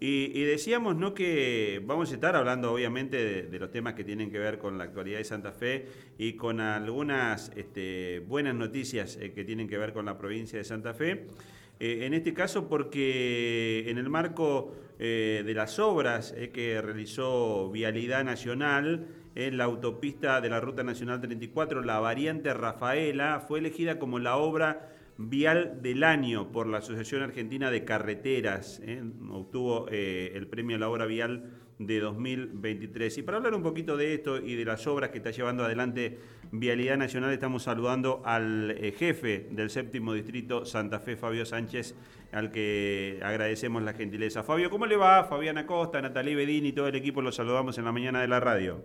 Y, decíamos ¿no? que vamos a estar hablando obviamente de, los temas que tienen que ver con la actualidad de Santa Fe y con algunas este, buenas noticias eh, que tienen que ver con la provincia de Santa Fe. Eh, en este caso porque en el marco eh, de las obras que realizó Vialidad Nacional en la autopista de la Ruta Nacional 34, la variante Rafaela fue elegida como la obra vial del año por la Asociación Argentina de Carreteras. ¿eh? Obtuvo eh, el premio a la obra vial de 2023. Y para hablar un poquito de esto y de las obras que está llevando adelante Vialidad Nacional, estamos saludando al eh, jefe del séptimo distrito Santa Fe, Fabio Sánchez, al que agradecemos la gentileza. Fabio, ¿cómo le va? Fabiana Costa, Natalie Bedín y todo el equipo los saludamos en la mañana de la radio.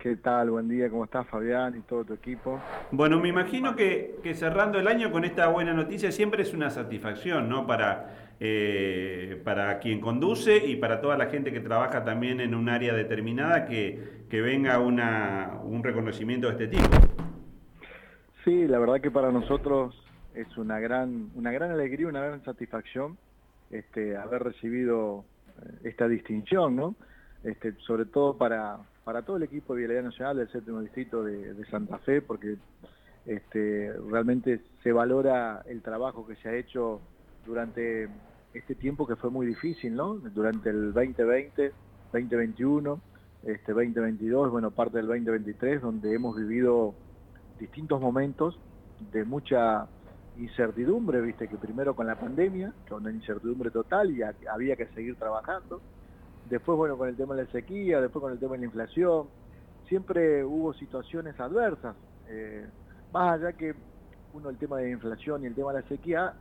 ¿Qué tal? Buen día, ¿cómo estás Fabián y todo tu equipo? Bueno, me imagino que, cerrando el año con esta buena noticia siempre es una satisfacción, ¿no? Para, eh, para quien conduce y para toda la gente que trabaja también en un área determinada que, que venga una, un reconocimiento de este tipo. Sí, la verdad que para nosotros es una gran, una gran alegría, una gran satisfacción este, haber recibido eh, esta distinción, ¿no? Este, sobre todo para, para todo el equipo de Vialidad Nacional del séptimo distrito de, Santa Fe, porque este, realmente se valora el trabajo que se ha hecho durante este tiempo que fue muy difícil, ¿no? Durante el 2020, 2021, este 2022, bueno, parte del 2023, donde hemos vivido distintos momentos de mucha incertidumbre, viste, que primero con la pandemia, con una incertidumbre total y había que seguir trabajando después bueno con el tema de la sequía, después con el tema de la inflación, siempre hubo situaciones adversas, eh, más allá que uno el tema de la inflación y el tema de la sequía,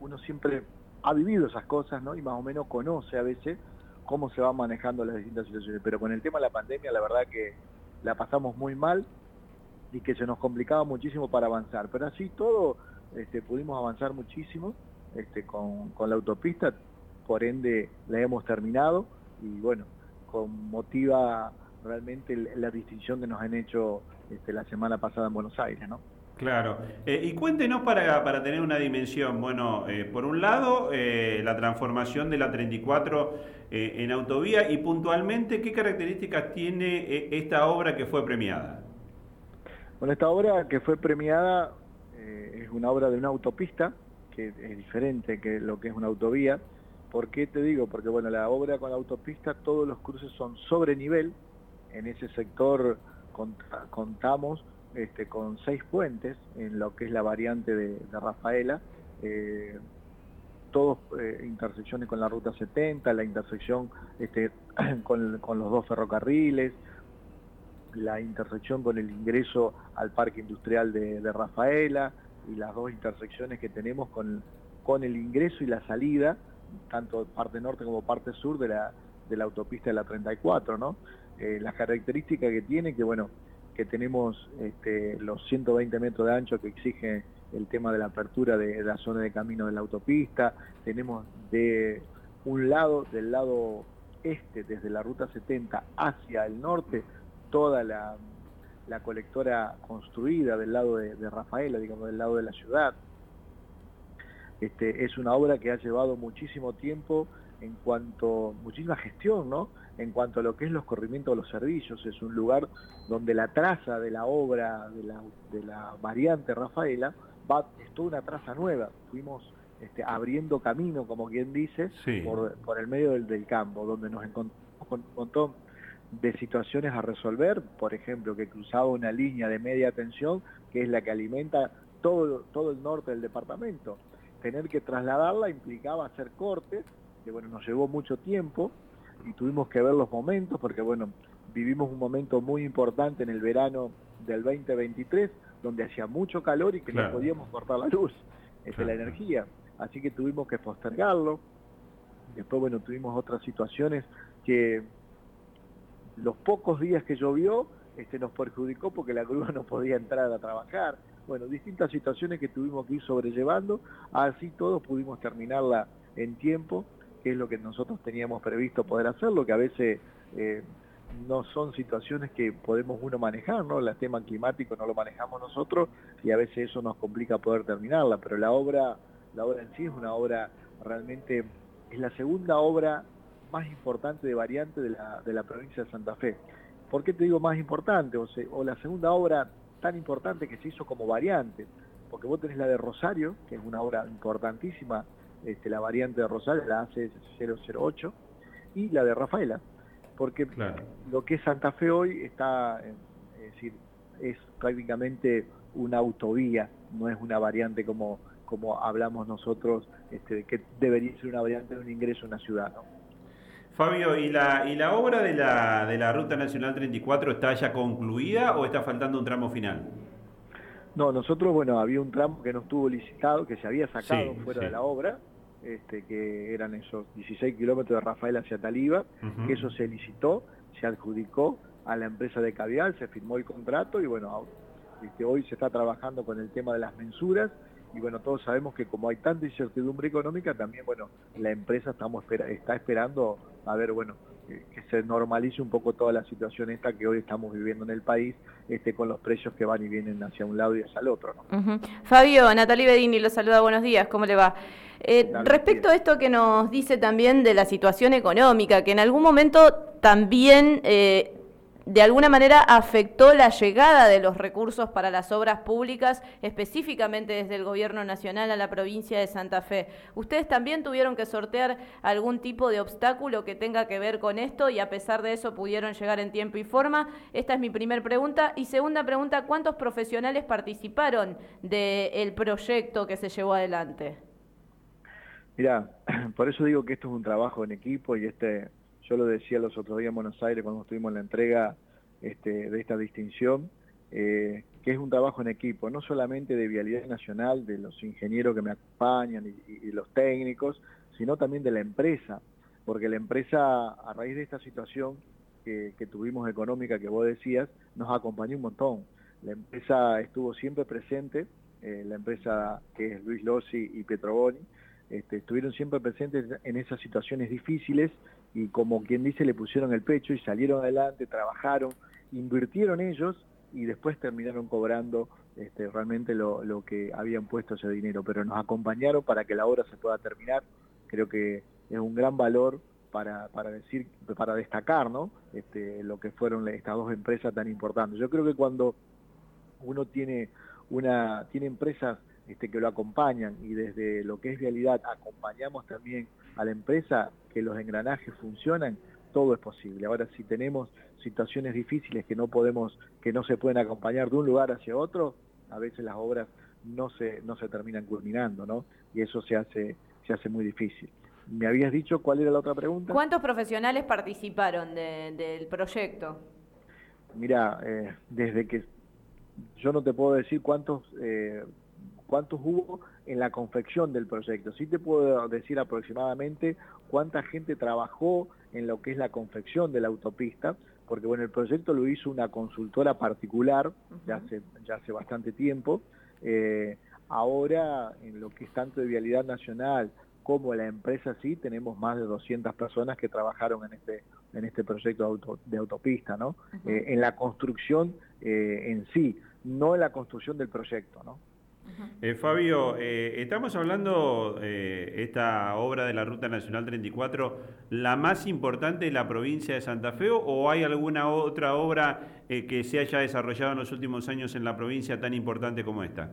uno siempre ha vivido esas cosas, ¿no? Y más o menos conoce a veces cómo se van manejando las distintas situaciones, pero con el tema de la pandemia la verdad que la pasamos muy mal y que se nos complicaba muchísimo para avanzar, pero así todo este, pudimos avanzar muchísimo este, con, con la autopista, por ende la hemos terminado, y bueno, con motiva realmente la distinción que nos han hecho este, la semana pasada en Buenos Aires, ¿no? Claro. Eh, y cuéntenos para, para, tener una dimensión. Bueno, eh, por un lado, eh, la transformación de la 34 en autovía y puntualmente, ¿qué características tiene esta obra que fue premiada? Bueno, esta obra que fue premiada es una obra de una autopista, que es diferente que lo que es una autovía. ¿Por qué te digo? Porque bueno, la obra con la autopista, todos los cruces son sobre nivel. En ese sector contamos este, con seis puentes en lo que es la variante de, Rafaela. Eh, todos eh, intersecciones con la ruta 70, la intersección este, con, los dos ferrocarriles, la intersección con el ingreso al parque industrial de, Rafaela y las dos intersecciones que tenemos con, con el ingreso y la salida tanto parte norte como parte sur de la, de la autopista de la 34, ¿no? Eh, las características que tiene, que bueno, que tenemos este, los 120 metros de ancho que exige el tema de la apertura de, la zona de camino de la autopista, tenemos de un lado, del lado este, desde la ruta 70 hacia el norte, toda la, colectora construida del lado de, de Rafaela, digamos, del lado de la ciudad, este, es una obra que ha llevado muchísimo tiempo en cuanto, muchísima gestión, ¿no? En cuanto a lo que es los corrimientos de los servicios, es un lugar donde la traza de la obra de la, variante Rafaela va, es toda una traza nueva. Fuimos este, abriendo camino, como quien dice, por, el medio del, campo, donde nos encontramos con un montón de situaciones a resolver, por ejemplo, que cruzaba una línea de media tensión, que es la que alimenta todo, todo el norte del departamento tener que trasladarla implicaba hacer cortes, que bueno, nos llevó mucho tiempo y tuvimos que ver los momentos, porque bueno, vivimos un momento muy importante en el verano del 2023, donde hacía mucho calor y que no podíamos cortar la luz, este, la energía, así que tuvimos que postergarlo. Después, bueno, tuvimos otras situaciones que los pocos días que llovió este, nos perjudicó porque la grúa no podía entrar a trabajar bueno, distintas situaciones que tuvimos que ir sobrellevando, así todos pudimos terminarla en tiempo, que es lo que nosotros teníamos previsto poder hacerlo, que a veces eh, no son situaciones que podemos uno manejar, ¿no? El tema climático no lo manejamos nosotros y a veces eso nos complica poder terminarla, pero la obra, la obra en sí es una obra realmente es la segunda obra más importante de variante de la, de la provincia de Santa Fe. ¿Por qué te digo más importante? O, o la segunda obra tan importante que se hizo como variante, porque vos tenés la de Rosario, que es una obra importantísima, este, la variante de Rosario, la AC008, y la de Rafaela, porque lo que es Santa Fe hoy está, es decir, es prácticamente una autovía, no es una variante como, como hablamos nosotros, este, que debería ser una variante de un ingreso a una ciudad. ¿no? Fabio, ¿y la, ¿y la obra de la, de la Ruta Nacional 34 está ya concluida o está faltando un tramo final? No, nosotros, bueno, había un tramo que no estuvo licitado, que se había sacado fuera de la obra, este, que eran esos 16 kilómetros de Rafael hacia Taliba, que eso se licitó, se adjudicó a la empresa de Cavial, se firmó el contrato y bueno, este, hoy se está trabajando con el tema de las mensuras y bueno, todos sabemos que como hay tanta incertidumbre económica, también, bueno, la empresa estamos está esperando a ver, bueno, que se normalice un poco toda la situación esta que hoy estamos viviendo en el país, este, con los precios que van y vienen hacia un lado y hacia el otro. ¿no? Fabio, Natalie Bedini lo saluda, buenos días, ¿cómo le va? Eh, respecto a esto que nos dice también de la situación económica, que en algún momento también eh, de alguna manera afectó la llegada de los recursos para las obras públicas, específicamente desde el Gobierno Nacional a la provincia de Santa Fe. ¿Ustedes también tuvieron que sortear algún tipo de obstáculo que tenga que ver con esto y a pesar de eso pudieron llegar en tiempo y forma? Esta es mi primera pregunta. Y segunda pregunta, ¿cuántos profesionales participaron del proyecto que se llevó adelante? Mira, por eso digo que esto es un trabajo en equipo y este yo lo decía los otros días en Buenos Aires cuando estuvimos en la entrega este, de esta distinción, eh, que es un trabajo en equipo, no solamente de Vialidad Nacional, de los ingenieros que me acompañan y, los técnicos, sino también de la empresa, porque la empresa, a raíz de esta situación que, tuvimos económica que vos decías, nos acompañó un montón. La empresa estuvo siempre presente, eh, la empresa que es Luis Lossi y Petroboni, este, estuvieron siempre presentes en esas situaciones difíciles y como quien dice le pusieron el pecho y salieron adelante, trabajaron, invirtieron ellos y después terminaron cobrando este, realmente lo, lo, que habían puesto ese dinero, pero nos acompañaron para que la obra se pueda terminar, creo que es un gran valor para, para decir, para destacar ¿no? este, lo que fueron estas dos empresas tan importantes. Yo creo que cuando uno tiene una, tiene empresas este, que lo acompañan y desde lo que es realidad acompañamos también a la empresa, que los engranajes funcionan, todo es posible. Ahora, si tenemos situaciones difíciles que no podemos, que no se pueden acompañar de un lugar hacia otro, a veces las obras no se, no se terminan culminando, ¿no? Y eso se hace, se hace muy difícil. ¿Me habías dicho cuál era la otra pregunta? ¿Cuántos profesionales participaron del proyecto? Mira, eh, desde que yo no te puedo decir cuántos eh, cuántos hubo en la confección del proyecto. Sí te puedo decir aproximadamente cuánta gente trabajó en lo que es la confección de la autopista, porque bueno, el proyecto lo hizo una consultora particular ya hace, ya hace bastante tiempo. Eh, ahora, en lo que es tanto de Vialidad Nacional como la empresa sí, tenemos más de 200 personas que trabajaron en este, en este proyecto de, autopista, ¿no? Eh, en la construcción eh, en sí, no en la construcción del proyecto, ¿no? Eh, Fabio, eh, estamos hablando eh, esta obra de la Ruta Nacional 34, la más importante de la provincia de Santa Fe o hay alguna otra obra eh, que se haya desarrollado en los últimos años en la provincia tan importante como esta?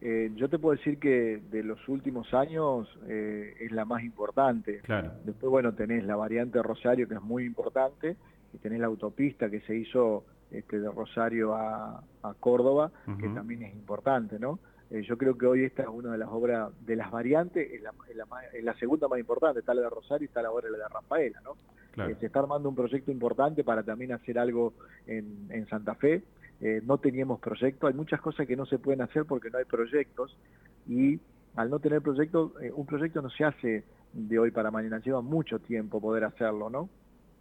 yo te puedo decir que de los últimos años es la más importante. Claro. Después, bueno, tenés la variante Rosario que es muy importante y tenés la autopista que se hizo este, de Rosario a, Córdoba, que también es importante, ¿no? Eh, yo creo que hoy esta es una de las obras de las variantes, es la, segunda más importante, está la de Rosario y está la obra la de Rafaela, ¿no? Eh, se está armando un proyecto importante para también hacer algo en, Santa Fe. Eh, no teníamos proyecto, hay muchas cosas que no se pueden hacer porque no hay proyectos y al no tener proyecto, un proyecto no se hace de hoy para mañana, lleva mucho tiempo poder hacerlo, ¿no?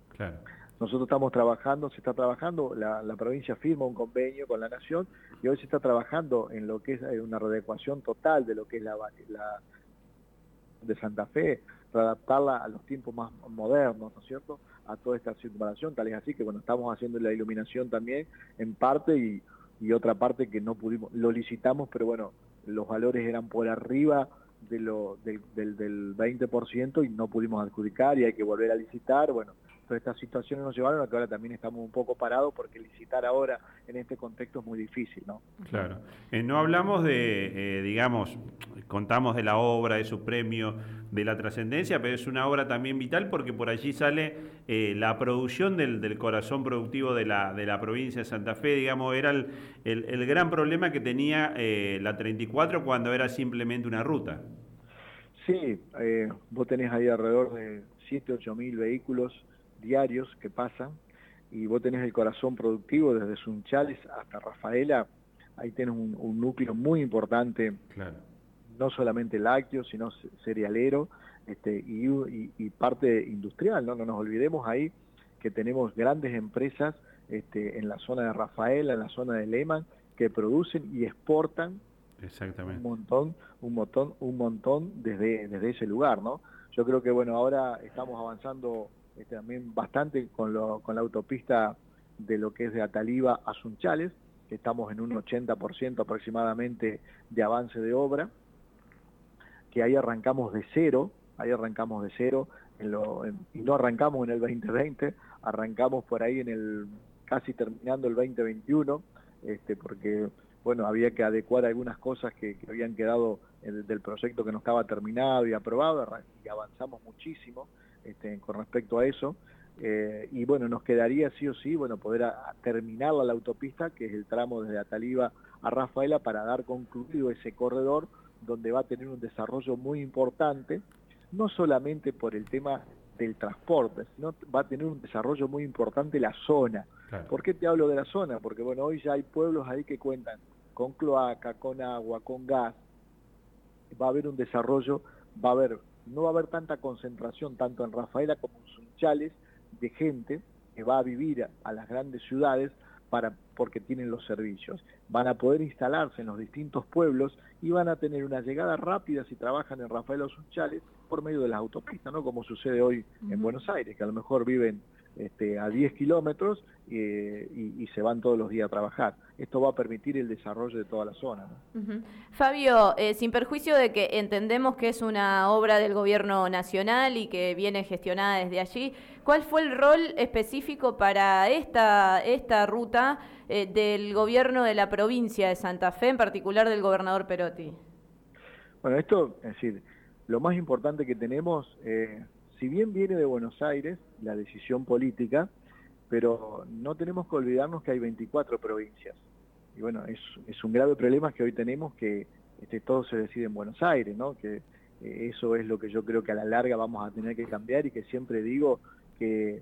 Claro. Nosotros estamos trabajando, se está trabajando, la, provincia firma un convenio con la Nación y hoy se está trabajando en lo que es eh, una readecuación total de lo que es la, de Santa Fe, para adaptarla a los tiempos más modernos, ¿no es cierto?, a toda esta circunvalación, tal es así que, bueno, estamos haciendo la iluminación también en parte y, y otra parte que no pudimos, lo licitamos, pero bueno, los valores eran por arriba de lo, del, del, del 20% y no pudimos adjudicar y hay que volver a licitar. Bueno, pero estas situaciones nos llevaron a que ahora también estamos un poco parados porque licitar ahora en este contexto es muy difícil, ¿no? Claro. Eh, no hablamos de, eh, digamos, contamos de la obra, de su premio, de la trascendencia, pero es una obra también vital porque por allí sale eh, la producción del, del, corazón productivo de la, de la provincia de Santa Fe, digamos, era el, el, el gran problema que tenía la 34 cuando era simplemente una ruta. Sí, vos tenés ahí alrededor de 7, 8 mil vehículos diarios que pasan y vos tenés el corazón productivo desde Sunchales hasta Rafaela, ahí tenés un, núcleo muy importante, no solamente lácteo, sino cerealero este, y, parte industrial, ¿no? no nos olvidemos ahí que tenemos grandes empresas este, en la zona de Rafaela, en la zona de Lehman, que producen y exportan Exactamente. un montón, un montón, un montón desde, desde ese lugar, ¿no? Yo creo que bueno, ahora estamos avanzando este, también bastante con, lo, con la autopista de lo que es de Ataliba a Sunchales, que estamos en un 80% aproximadamente de avance de obra, que ahí arrancamos de cero, ahí arrancamos de cero, en lo, y no arrancamos en el 2020, arrancamos por ahí en el casi terminando el 2021, este, porque bueno, había que adecuar algunas cosas que, habían quedado del proyecto que no estaba terminado y aprobado, y avanzamos muchísimo. Este, con respecto a eso. Eh, y bueno, nos quedaría sí o sí, bueno, poder terminar la autopista, que es el tramo desde Ataliba a Rafaela, para dar concluido ese corredor donde va a tener un desarrollo muy importante, no solamente por el tema del transporte, sino va a tener un desarrollo muy importante la zona. ¿Por qué te hablo de la zona? Porque bueno, hoy ya hay pueblos ahí que cuentan con cloaca, con agua, con gas, va a haber un desarrollo, va a haber no va a haber tanta concentración tanto en Rafaela como en Sunchales de gente que va a vivir a, las grandes ciudades para, porque tienen los servicios. Van a poder instalarse en los distintos pueblos y van a tener una llegada rápida si trabajan en Rafaela o Sunchales por medio de las autopistas, ¿no? Como sucede hoy en Buenos Aires, que a lo mejor viven este, a 10 kilómetros eh, y, se van todos los días a trabajar. Esto va a permitir el desarrollo de toda la zona. Fabio, eh, sin perjuicio de que entendemos que es una obra del gobierno nacional y que viene gestionada desde allí, ¿cuál fue el rol específico para esta, esta ruta eh, del gobierno de la provincia de Santa Fe, en particular del gobernador Perotti? Bueno, esto, es decir, lo más importante que tenemos si bien viene de Buenos Aires la decisión política, pero no tenemos que olvidarnos que hay 24 provincias. Y bueno, es, es un grave problema que hoy tenemos que este, todo se decide en Buenos Aires, ¿no? Que eh, eso es lo que yo creo que a la larga vamos a tener que cambiar y que siempre digo que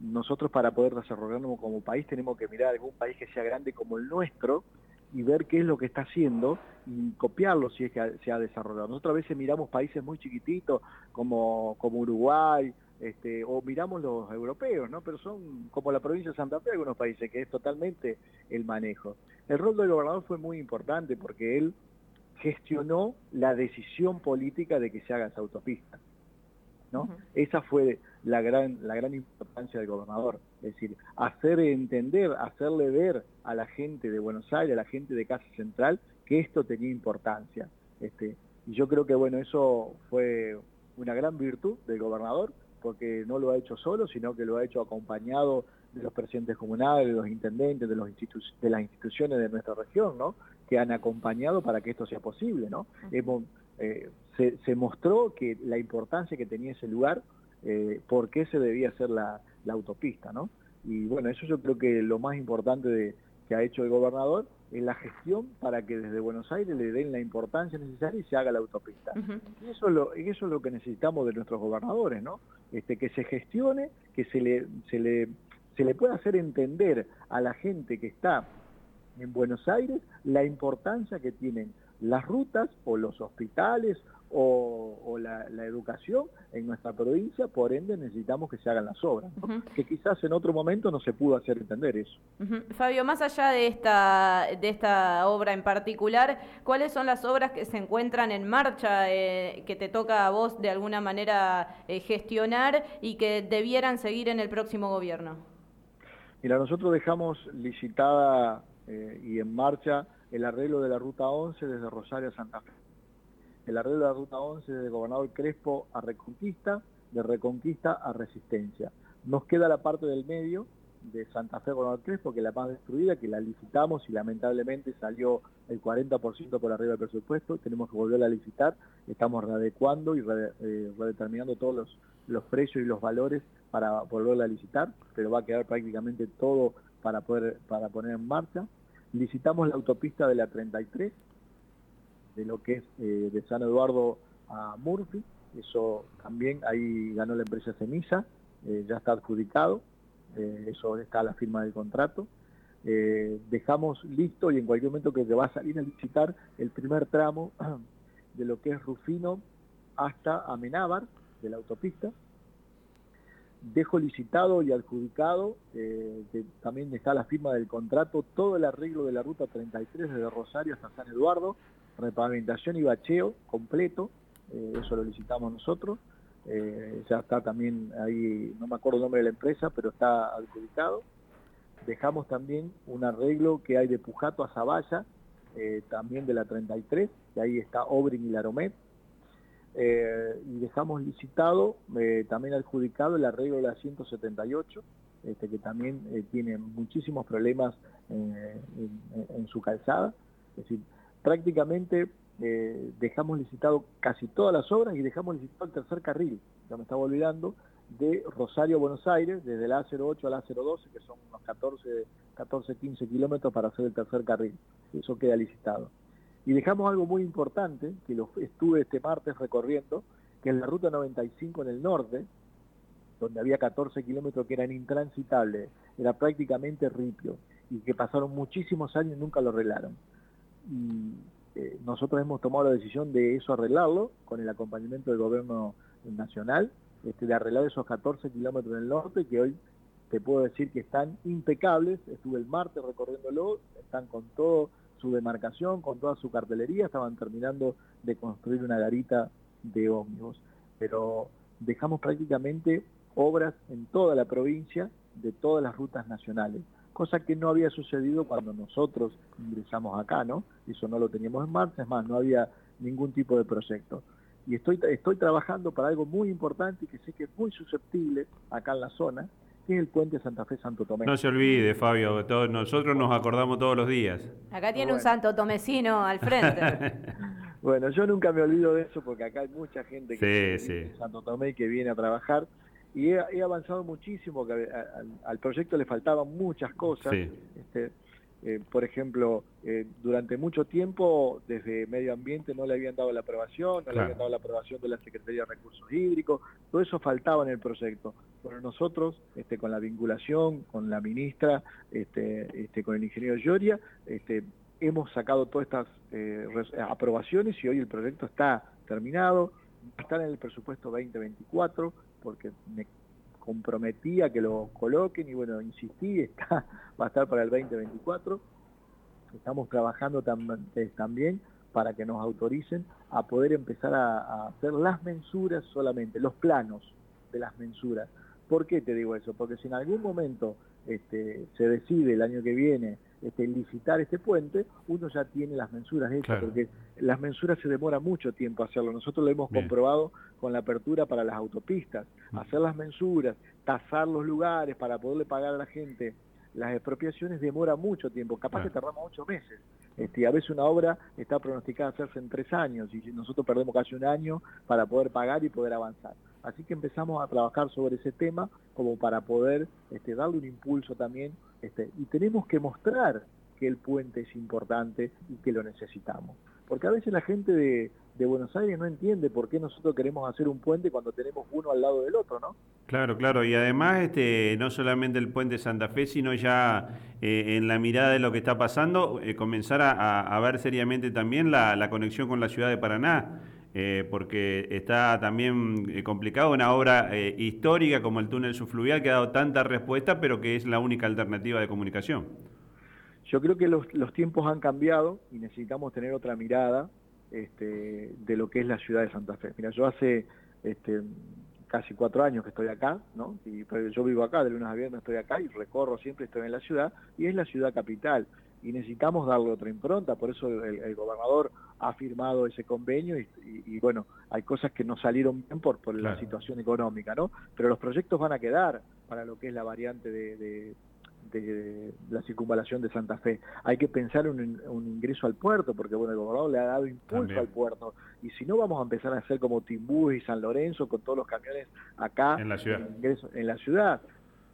nosotros para poder desarrollarnos como país tenemos que mirar algún país que sea grande como el nuestro y ver qué es lo que está haciendo y copiarlo si es que se ha desarrollado. Nosotros a veces miramos países muy chiquititos como, como Uruguay, este, o miramos los europeos, ¿no? Pero son como la provincia de Santa Fe, algunos países, que es totalmente el manejo. El rol del gobernador fue muy importante porque él gestionó la decisión política de que se haga esa autopista. ¿no? Esa fue la gran, la gran importancia del gobernador, es decir, hacer entender, hacerle ver a la gente de Buenos Aires, a la gente de Casa Central, que esto tenía importancia. Este, y yo creo que bueno, eso fue una gran virtud del gobernador, porque no lo ha hecho solo, sino que lo ha hecho acompañado de los presidentes comunales, de los intendentes, de, los de las instituciones de nuestra región, ¿no? que han acompañado para que esto sea posible. ¿no? Hemos, eh, se, mostró que la importancia que tenía ese lugar, eh, por qué se debía hacer la, autopista, ¿no? Y bueno, eso yo creo que lo más importante de, que ha hecho el gobernador es la gestión para que desde Buenos Aires le den la importancia necesaria y se haga la autopista. y eso, es lo, eso es lo que necesitamos de nuestros gobernadores, ¿no? Este, que se gestione, que se le, se le, se le pueda hacer entender a la gente que está en Buenos Aires la importancia que tienen las rutas o los hospitales o, la, educación en nuestra provincia, por ende necesitamos que se hagan las obras, que quizás en otro momento no se pudo hacer entender eso. Fabio, más allá de esta, de esta obra en particular, ¿cuáles son las obras que se encuentran en marcha, eh, que te toca a vos de alguna manera eh, gestionar y que debieran seguir en el próximo gobierno? Mira, nosotros dejamos licitada eh, y en marcha el arreglo de la Ruta 11 desde Rosario a Santa Fe. El arreglo de la Ruta 11 de Gobernador Crespo a Reconquista, de Reconquista a Resistencia. Nos queda la parte del medio de Santa Fe Gobernador Crespo, que es la más destruida, que la licitamos y lamentablemente salió el 40% por arriba del presupuesto, tenemos que volverla a licitar, estamos readecuando y eh, redeterminando todos los, los precios y los valores para volverla a licitar, pero va a quedar prácticamente todo para, poder, para poner en marcha. Licitamos la autopista de la 33, de lo que es eh, de San Eduardo a Murphy, eso también ahí ganó la empresa Ceniza, eh, ya está adjudicado, eh, eso está la firma del contrato. dejamos listo y en cualquier momento que se va a salir a licitar el primer tramo de lo que es Rufino hasta Amenábar, de la autopista, dejo licitado y adjudicado, también está la firma del contrato, todo el arreglo de la ruta 33 desde Rosario hasta San Eduardo, repavimentación y bacheo completo, eh, eso lo licitamos nosotros, eh, ya está también ahí, no me acuerdo el nombre de la empresa, pero está adjudicado. Dejamos también un arreglo que hay de Pujato a Zavalla, también de la 33, que ahí está Obrin y Laromet, eh, y dejamos licitado, eh, también adjudicado el arreglo de la 178, este, que también eh, tiene muchísimos problemas en, su calzada. Es decir, prácticamente dejamos licitado casi todas las obras y dejamos licitado el tercer carril, ya me estaba olvidando, de Rosario a Buenos Aires, desde la A08 a la A012, que son unos 14, 14 15 kilómetros para hacer el tercer carril. Eso queda licitado. Y dejamos algo muy importante, que lo estuve este martes recorriendo, que es la ruta 95 en el norte, donde había 14 kilómetros que eran intransitables, era prácticamente ripio, y que pasaron muchísimos años y nunca lo arreglaron. Y eh, nosotros hemos tomado la decisión de eso arreglarlo, con el acompañamiento del gobierno nacional, este, de arreglar esos 14 kilómetros en el norte, que hoy te puedo decir que están impecables, estuve el martes recorriéndolo, están con todo su demarcación, con toda su cartelería, estaban terminando de construir una garita de ómnibus. Pero dejamos prácticamente obras en toda la provincia de todas las rutas nacionales, cosa que no había sucedido cuando nosotros ingresamos acá, ¿no? Eso no lo teníamos en marcha, es más, no había ningún tipo de proyecto. Y estoy, estoy trabajando para algo muy importante y que sé que es muy susceptible acá en la zona, que es el puente Santa Fe Santo Tomé. No se olvide, Fabio, todos, nosotros nos acordamos todos los días. Acá tiene un Santo Tomecino al frente. bueno, yo nunca me olvido de eso porque acá hay mucha gente que sí, Santo Tomé que viene a trabajar y he, avanzado muchísimo, que al, proyecto le faltaban muchas cosas. Este, eh, por ejemplo, eh, durante mucho tiempo desde Medio Ambiente no le habían dado la aprobación, no le habían dado la aprobación de la Secretaría de Recursos Hídricos, todo eso faltaba en el proyecto. Pero nosotros, este, con la vinculación, con la ministra, este, este, con el ingeniero Lloria, este, hemos sacado todas estas eh, aprobaciones y hoy el proyecto está terminado, está en el presupuesto 2024, porque me comprometía que lo coloquen y bueno, insistí, está, va a estar para el 2024. Estamos trabajando eh, también para que nos autoricen a poder empezar a, hacer las mensuras solamente, los planos de las mensuras. ¿Por qué te digo eso? Porque si en algún momento este, se decide el año que viene este, licitar este puente, uno ya tiene las mensuras hechas, porque las mensuras se demora mucho tiempo hacerlo. Nosotros lo hemos comprobado con la apertura para las autopistas. Mm. Hacer las mensuras, tasar los lugares para poderle pagar a la gente las expropiaciones demora mucho tiempo, capaz que tardamos ocho meses. Este, a veces una obra está pronosticada a hacerse en tres años y nosotros perdemos casi un año para poder pagar y poder avanzar. Así que empezamos a trabajar sobre ese tema como para poder este, darle un impulso también este, y tenemos que mostrar que el puente es importante y que lo necesitamos. Porque a veces la gente de, Buenos Aires no entiende por qué nosotros queremos hacer un puente cuando tenemos uno al lado del otro, ¿no? Claro, claro. Y además, este, no solamente el puente Santa Fe, sino ya eh, en la mirada de lo que está pasando, eh, comenzar a, ver seriamente también la, conexión con la ciudad de Paraná. Eh, porque está también complicado una obra histórica como el túnel subfluvial que ha dado tanta respuesta, pero que es la única alternativa de comunicación. Yo creo que los, tiempos han cambiado y necesitamos tener otra mirada este, de lo que es la ciudad de Santa Fe. Mira, yo hace este, casi cuatro años que estoy acá, ¿no? Y, yo vivo acá, de lunes a viernes estoy acá y recorro siempre, estoy en la ciudad, y es la ciudad capital. Y necesitamos darle otra impronta, por eso el, gobernador ha firmado ese convenio y, bueno, hay cosas que no salieron bien por, por la situación económica, ¿no? Pero los proyectos van a quedar para lo que es la variante de, la circunvalación de Santa Fe. Hay que pensar en un, ingreso al puerto, porque bueno, el gobernador le ha dado impulso al puerto. Y si no, vamos a empezar a hacer como Timbú y San Lorenzo con todos los camiones acá en la ciudad. En, la ciudad.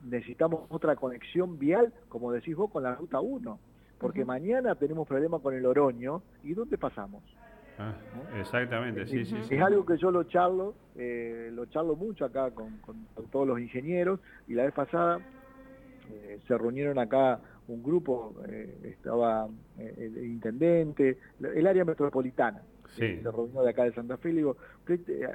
Necesitamos otra conexión vial, como decís vos, con la Ruta 1. Porque mañana tenemos problemas con el Oroño. ¿Y dónde pasamos? Ah, exactamente, sí, sí, Es algo que yo lo charlo, eh, lo charlo mucho acá con, todos los ingenieros y la vez pasada eh, se reunieron acá un grupo, eh, estaba el intendente, el área metropolitana, se reunió de acá de Santa Fe y digo,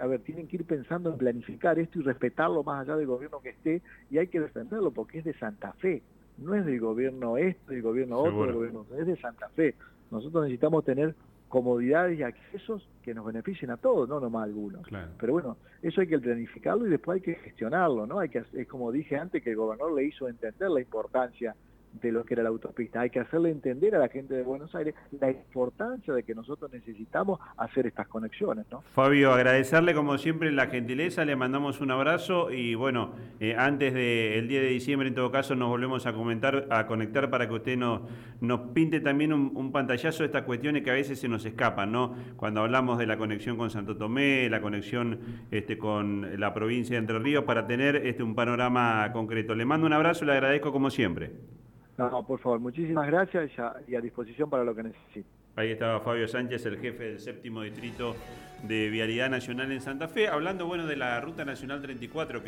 a ver, tienen que ir pensando en planificar esto y respetarlo más allá del gobierno que esté y hay que defenderlo porque es de Santa Fe, no es del gobierno este, del gobierno otro, del gobierno, es de Santa Fe. Nosotros necesitamos tener comodidades y accesos que nos beneficien a todos, no nomás a algunos. Pero bueno, eso hay que planificarlo y después hay que gestionarlo, ¿no? Hay que, es como dije antes, que el gobernador le hizo entender la importancia de lo que era la autopista. Hay que hacerle entender a la gente de Buenos Aires la importancia de que nosotros necesitamos hacer estas conexiones. ¿no? Fabio, agradecerle como siempre la gentileza, le mandamos un abrazo y bueno, eh, antes del día de diciembre en todo caso nos volvemos a comentar, a conectar para que usted nos, nos pinte también un, pantallazo de estas cuestiones que a veces se nos escapan, ¿no? Cuando hablamos de la conexión con Santo Tomé, la conexión este, con la provincia de Entre Ríos, para tener este, un panorama concreto. Le mando un abrazo le agradezco como siempre. No, por favor, muchísimas gracias y a, disposición para lo que necesite. Ahí estaba Fabio Sánchez, el jefe del séptimo distrito de Vialidad Nacional en Santa Fe, hablando bueno de la Ruta Nacional 34 que